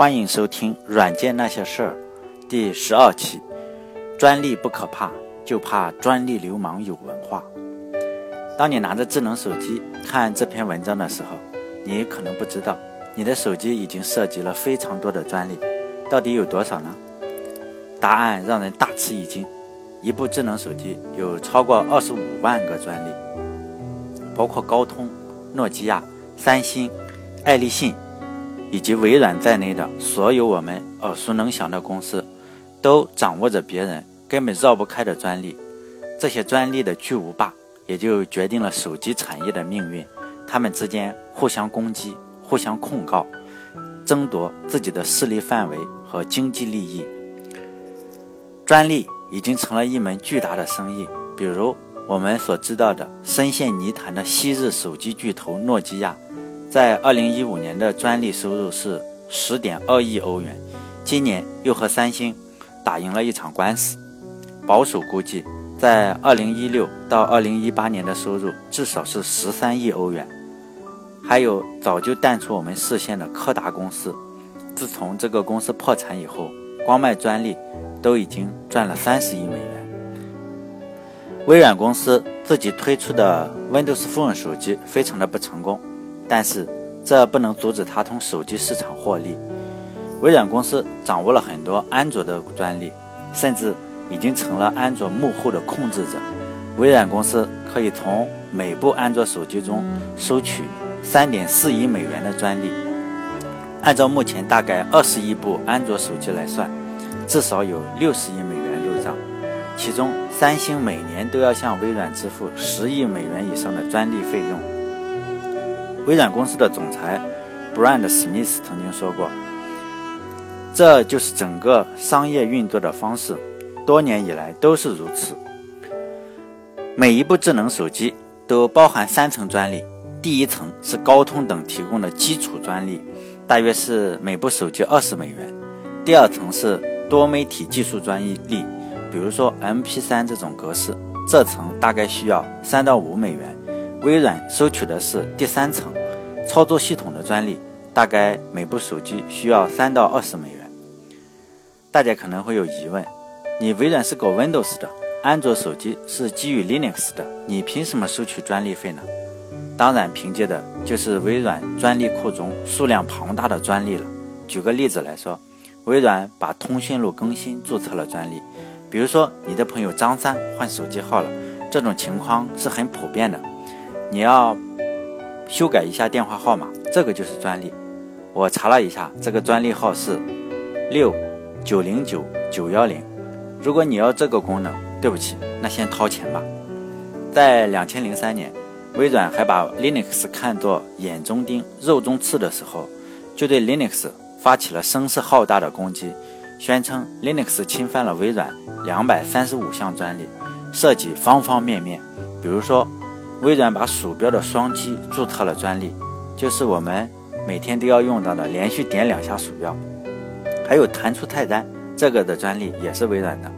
欢迎收听《软件那些事儿》第十二期。专利不可怕，就怕专利流氓有文化。当你拿着智能手机看这篇文章的时候，你可能不知道，你的手机已经涉及了非常多的专利。到底有多少呢？答案让人大吃一惊：一部智能手机有超过二十五万个专利，包括高通、诺基亚、三星、爱立信。以及微软在内的所有我们耳熟能详的公司，都掌握着别人根本绕不开的专利。这些专利的巨无霸，也就决定了手机产业的命运。他们之间互相攻击、互相控告，争夺自己的势力范围和经济利益。专利已经成了一门巨大的生意。比如我们所知道的深陷泥潭的昔日手机巨头诺基亚。在二零一五年的专利收入是十点二亿欧元，今年又和三星打赢了一场官司。保守估计，在二零一六到二零一八年的收入至少是十三亿欧元。还有早就淡出我们视线的柯达公司，自从这个公司破产以后，光卖专利都已经赚了三十亿美元。微软公司自己推出的 Windows Phone 手机非常的不成功。但是，这不能阻止他从手机市场获利。微软公司掌握了很多安卓的专利，甚至已经成了安卓幕后的控制者。微软公司可以从每部安卓手机中收取三点四亿美元的专利。按照目前大概二十亿部安卓手机来算，至少有六十亿美元入账。其中，三星每年都要向微软支付十亿美元以上的专利费用。微软公司的总裁 Brand Smith 曾经说过：“这就是整个商业运作的方式，多年以来都是如此。每一部智能手机都包含三层专利，第一层是高通等提供的基础专利，大约是每部手机二十美元；第二层是多媒体技术专利，比如说 MP3 这种格式，这层大概需要三到五美元。微软收取的是第三层。”操作系统的专利大概每部手机需要三到二十美元。大家可能会有疑问：你微软是搞 Windows 的，安卓手机是基于 Linux 的，你凭什么收取专利费呢？当然，凭借的就是微软专利库中数量庞大的专利了。举个例子来说，微软把通讯录更新注册了专利，比如说你的朋友张三换手机号了，这种情况是很普遍的。你要。修改一下电话号码，这个就是专利。我查了一下，这个专利号是六九零九九幺零。如果你要这个功能，对不起，那先掏钱吧。在两千零三年，微软还把 Linux 看作眼中钉、肉中刺的时候，就对 Linux 发起了声势浩大的攻击，宣称 Linux 侵犯了微软两百三十五项专利，涉及方方面面，比如说。微软把鼠标的双击注册了专利，就是我们每天都要用到的连续点两下鼠标。还有弹出菜单，这个的专利也是微软的。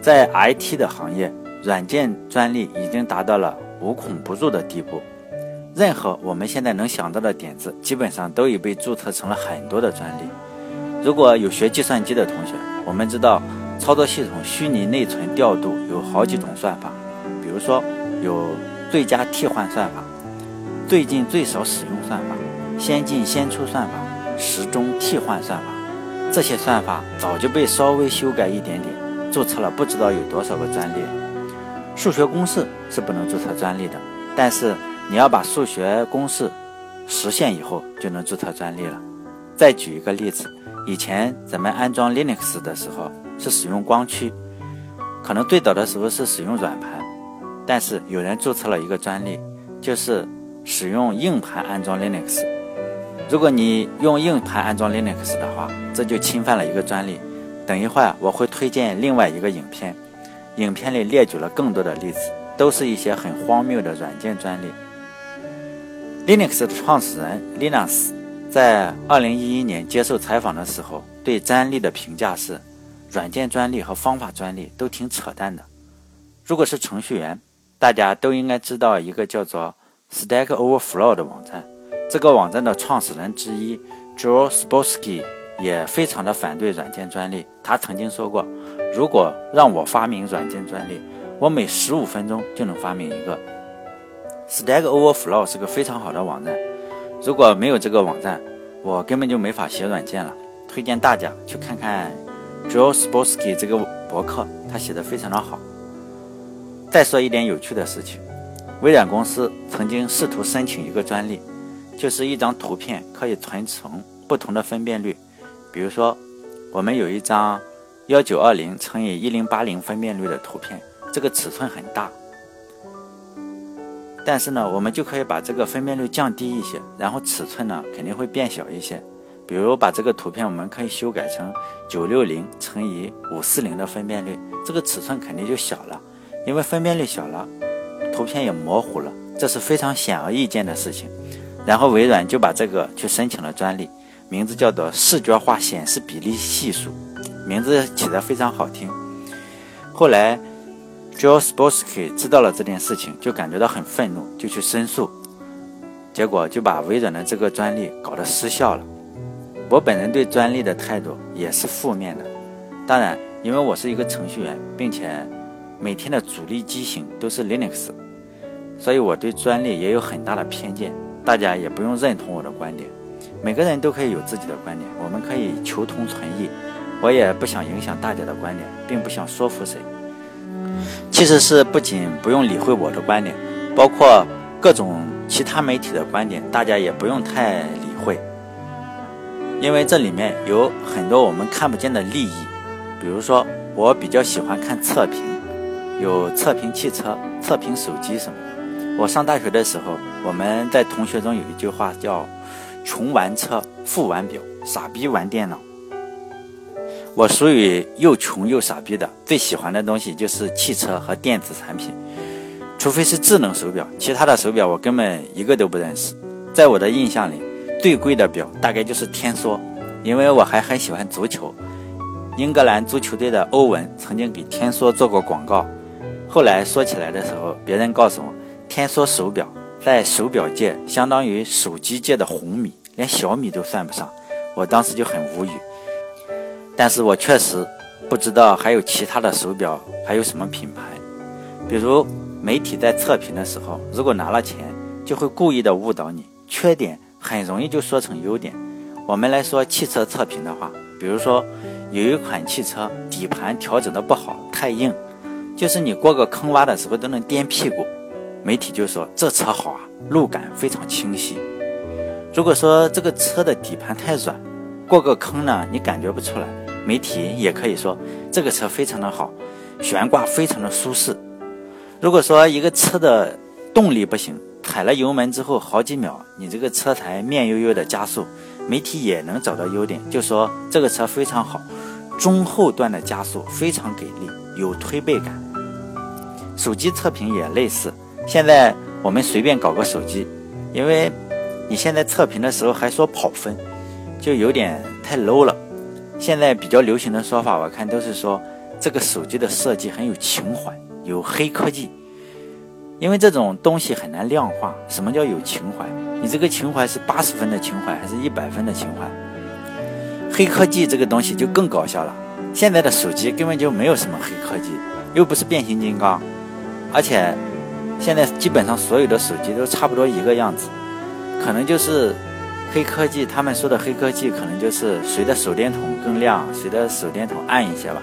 在 IT 的行业，软件专利已经达到了无孔不入的地步。任何我们现在能想到的点子，基本上都已被注册成了很多的专利。如果有学计算机的同学，我们知道操作系统虚拟内存调度有好几种算法，比如说有。最佳替换算法、最近最少使用算法、先进先出算法、时钟替换算法，这些算法早就被稍微修改一点点，注册了不知道有多少个专利。数学公式是不能注册专利的，但是你要把数学公式实现以后，就能注册专利了。再举一个例子，以前咱们安装 Linux 的时候是使用光驱，可能最早的时候是使用软盘。但是有人注册了一个专利，就是使用硬盘安装 Linux。如果你用硬盘安装 Linux 的话，这就侵犯了一个专利。等一会儿我会推荐另外一个影片，影片里列举了更多的例子，都是一些很荒谬的软件专利。Linux 的创始人 Linus 在2011年接受采访的时候，对专利的评价是：软件专利和方法专利都挺扯淡的。如果是程序员，大家都应该知道一个叫做 Stack Overflow 的网站。这个网站的创始人之一 Joe Spolsky 也非常的反对软件专利。他曾经说过，如果让我发明软件专利，我每十五分钟就能发明一个。Stack Overflow 是个非常好的网站，如果没有这个网站，我根本就没法写软件了。推荐大家去看看 Joe Sporsky 这个博客，他写的非常的好。再说一点有趣的事情，微软公司曾经试图申请一个专利，就是一张图片可以存成不同的分辨率。比如说，我们有一张幺九二零乘以一零八零分辨率的图片，这个尺寸很大，但是呢，我们就可以把这个分辨率降低一些，然后尺寸呢肯定会变小一些。比如把这个图片，我们可以修改成九六零乘以五四零的分辨率，这个尺寸肯定就小了。因为分辨率小了，图片也模糊了，这是非常显而易见的事情。然后微软就把这个去申请了专利，名字叫做视觉化显示比例系数，名字起得非常好听。后来，Joe s p o s k y 知道了这件事情，就感觉到很愤怒，就去申诉，结果就把微软的这个专利搞得失效了。我本人对专利的态度也是负面的，当然，因为我是一个程序员，并且。每天的主力机型都是 Linux，所以我对专利也有很大的偏见。大家也不用认同我的观点，每个人都可以有自己的观点，我们可以求同存异。我也不想影响大家的观点，并不想说服谁。其实是不仅不用理会我的观点，包括各种其他媒体的观点，大家也不用太理会，因为这里面有很多我们看不见的利益。比如说，我比较喜欢看测评。有测评汽车、测评手机什么的。我上大学的时候，我们在同学中有一句话叫“穷玩车，富玩表，傻逼玩电脑”。我属于又穷又傻逼的，最喜欢的东西就是汽车和电子产品，除非是智能手表，其他的手表我根本一个都不认识。在我的印象里，最贵的表大概就是天梭，因为我还很喜欢足球，英格兰足球队的欧文曾经给天梭做过广告。后来说起来的时候，别人告诉我，天梭手表在手表界相当于手机界的红米，连小米都算不上。我当时就很无语。但是我确实不知道还有其他的手表还有什么品牌。比如媒体在测评的时候，如果拿了钱，就会故意的误导你，缺点很容易就说成优点。我们来说汽车测评的话，比如说有一款汽车底盘调整的不好，太硬。就是你过个坑洼的时候都能颠屁股，媒体就说这车好啊，路感非常清晰。如果说这个车的底盘太软，过个坑呢你感觉不出来，媒体也可以说这个车非常的好，悬挂非常的舒适。如果说一个车的动力不行，踩了油门之后好几秒，你这个车才慢悠悠的加速，媒体也能找到优点，就说这个车非常好，中后段的加速非常给力，有推背感。手机测评也类似，现在我们随便搞个手机，因为你现在测评的时候还说跑分，就有点太 low 了。现在比较流行的说法，我看都是说这个手机的设计很有情怀，有黑科技。因为这种东西很难量化，什么叫有情怀？你这个情怀是八十分的情怀，还是一百分的情怀？黑科技这个东西就更搞笑了。现在的手机根本就没有什么黑科技，又不是变形金刚。而且，现在基本上所有的手机都差不多一个样子，可能就是黑科技。他们说的黑科技，可能就是谁的手电筒更亮，谁的手电筒暗一些吧。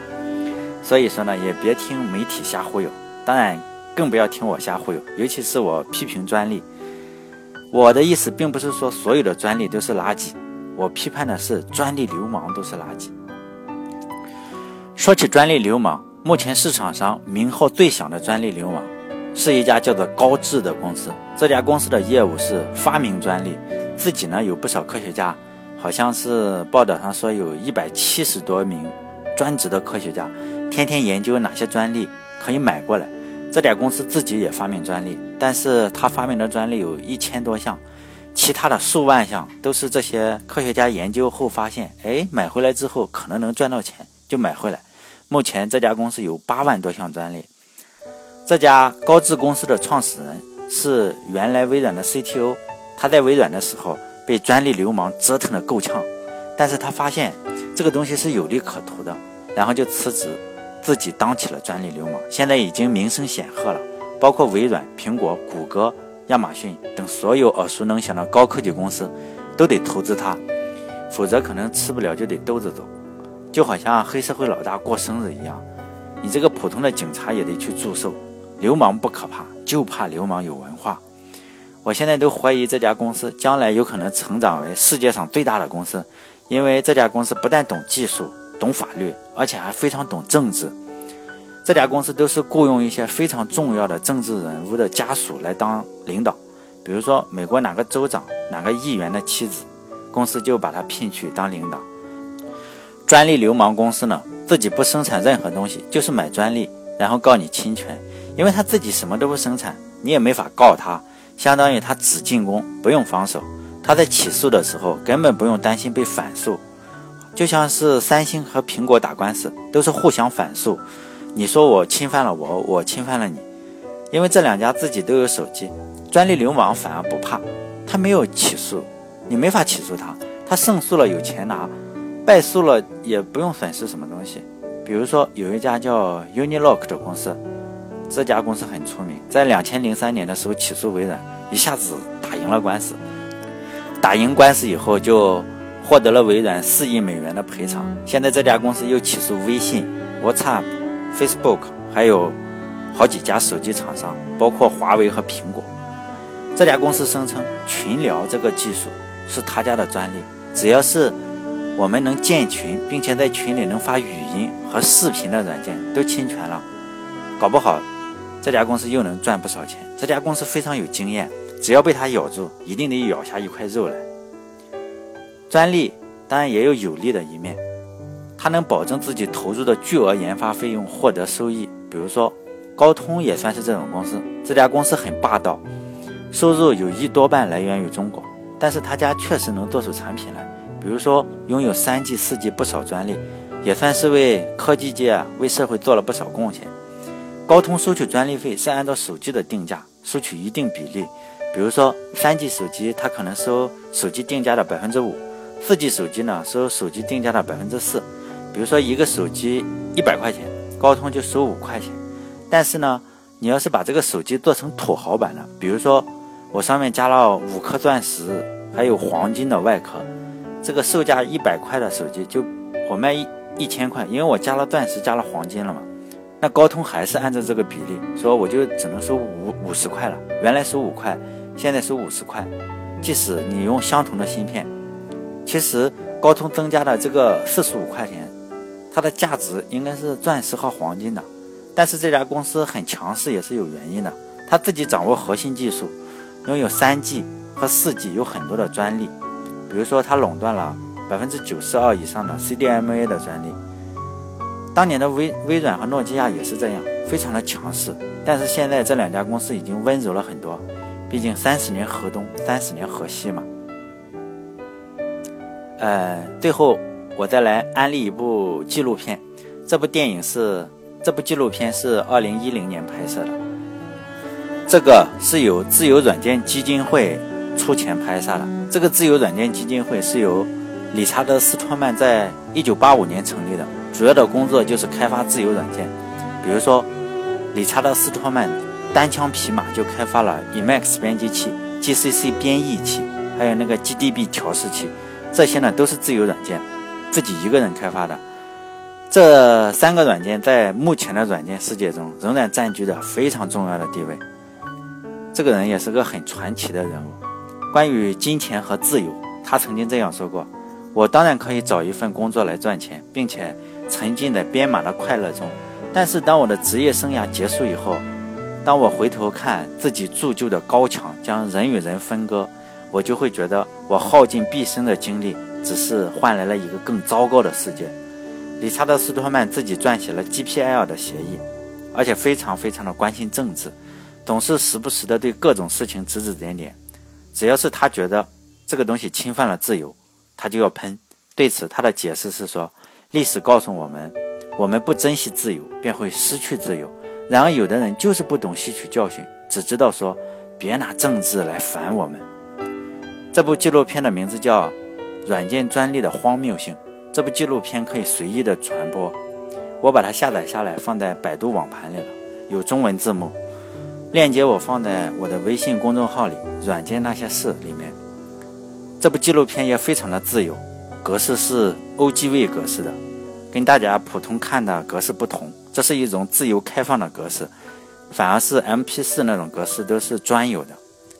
所以说呢，也别听媒体瞎忽悠，当然更不要听我瞎忽悠。尤其是我批评专利，我的意思并不是说所有的专利都是垃圾，我批判的是专利流氓都是垃圾。说起专利流氓。目前市场上名号最响的专利流氓，是一家叫做高智的公司。这家公司的业务是发明专利，自己呢有不少科学家，好像是报道上说有一百七十多名专职的科学家，天天研究哪些专利可以买过来。这家公司自己也发明专利，但是他发明的专利有一千多项，其他的数万项都是这些科学家研究后发现，哎，买回来之后可能能赚到钱，就买回来。目前这家公司有八万多项专利。这家高智公司的创始人是原来微软的 CTO，他在微软的时候被专利流氓折腾的够呛，但是他发现这个东西是有利可图的，然后就辞职，自己当起了专利流氓，现在已经名声显赫了，包括微软、苹果、谷歌、亚马逊等所有耳熟能详的高科技公司都得投资他，否则可能吃不了就得兜着走，就好像黑社会老大过生日一样，你这个普通的警察也得去祝寿。流氓不可怕，就怕流氓有文化。我现在都怀疑这家公司将来有可能成长为世界上最大的公司，因为这家公司不但懂技术、懂法律，而且还非常懂政治。这家公司都是雇佣一些非常重要的政治人物的家属来当领导，比如说美国哪个州长、哪个议员的妻子，公司就把他聘去当领导。专利流氓公司呢，自己不生产任何东西，就是买专利，然后告你侵权。因为他自己什么都不生产，你也没法告他，相当于他只进攻不用防守。他在起诉的时候根本不用担心被反诉，就像是三星和苹果打官司，都是互相反诉。你说我侵犯了我，我侵犯了你，因为这两家自己都有手机，专利流氓反而不怕，他没有起诉，你没法起诉他，他胜诉了有钱拿，败诉了也不用损失什么东西。比如说有一家叫 Unilock 的公司。这家公司很出名，在两千零三年的时候起诉微软，一下子打赢了官司。打赢官司以后，就获得了微软四亿美元的赔偿。现在这家公司又起诉微信、WhatsApp、Facebook，还有好几家手机厂商，包括华为和苹果。这家公司声称群聊这个技术是他家的专利，只要是我们能建群，并且在群里能发语音和视频的软件，都侵权了。搞不好。这家公司又能赚不少钱。这家公司非常有经验，只要被它咬住，一定得咬下一块肉来。专利当然也有有利的一面，它能保证自己投入的巨额研发费用获得收益。比如说，高通也算是这种公司。这家公司很霸道，收入有一多半来源于中国，但是他家确实能做出产品来。比如说，拥有三 G、四 G 不少专利，也算是为科技界、为社会做了不少贡献。高通收取专利费是按照手机的定价收取一定比例，比如说三 G 手机，它可能收手机定价的百分之五；四 G 手机呢，收手机定价的百分之四。比如说一个手机一百块钱，高通就收五块钱。但是呢，你要是把这个手机做成土豪版的，比如说我上面加了五颗钻石，还有黄金的外壳，这个售价一百块的手机就我卖一一千块，因为我加了钻石，加了黄金了嘛。那高通还是按照这个比例说，我就只能收五五十块了。原来收五块，现在收五十块。即使你用相同的芯片，其实高通增加的这个四十五块钱，它的价值应该是钻石和黄金的。但是这家公司很强势也是有原因的，它自己掌握核心技术，拥有三 G 和四 G 有很多的专利，比如说它垄断了百分之九十二以上的 CDMA 的专利。当年的微微软和诺基亚也是这样，非常的强势。但是现在这两家公司已经温柔了很多，毕竟三十年河东，三十年河西嘛。呃，最后我再来安利一部纪录片，这部电影是这部纪录片是二零一零年拍摄的，这个是由自由软件基金会出钱拍摄的。这个自由软件基金会是由理查德斯托曼在一九八五年成立的。主要的工作就是开发自由软件，比如说，理查德·斯托曼单枪匹马就开发了 Emacs 编辑器、GCC 编译器，还有那个 GDB 调试器，这些呢都是自由软件，自己一个人开发的。这三个软件在目前的软件世界中仍然占据着非常重要的地位。这个人也是个很传奇的人物。关于金钱和自由，他曾经这样说过：“我当然可以找一份工作来赚钱，并且。”沉浸在编码的快乐中，但是当我的职业生涯结束以后，当我回头看自己铸就的高墙将人与人分割，我就会觉得我耗尽毕生的精力，只是换来了一个更糟糕的世界。理查德·斯托曼自己撰写了 GPL 的协议，而且非常非常的关心政治，总是时不时的对各种事情指指点点。只要是他觉得这个东西侵犯了自由，他就要喷。对此，他的解释是说。历史告诉我们，我们不珍惜自由，便会失去自由。然而，有的人就是不懂吸取教训，只知道说“别拿政治来烦我们”。这部纪录片的名字叫《软件专利的荒谬性。这部纪录片可以随意的传播，我把它下载下来放在百度网盘里了，有中文字幕。链接我放在我的微信公众号里，《软件那些事》里面。这部纪录片也非常的自由，格式是 OGV 格式的，跟大家普通看的格式不同。这是一种自由开放的格式，反而是 MP4 那种格式都是专有的，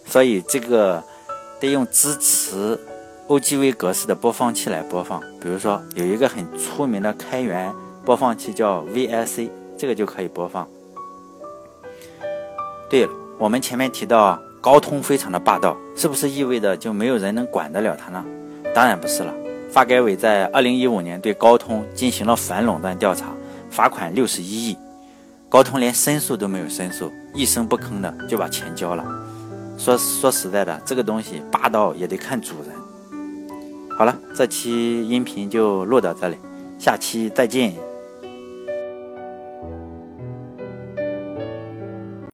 所以这个得用支持 OGV 格式的播放器来播放。比如说有一个很出名的开源播放器叫 VIC，这个就可以播放。对了，我们前面提到高通非常的霸道，是不是意味着就没有人能管得了他呢？当然不是了。发改委在二零一五年对高通进行了反垄断调查，罚款六十一亿，高通连申诉都没有申诉，一声不吭的就把钱交了。说说实在的，这个东西霸道也得看主人。好了，这期音频就录到这里，下期再见。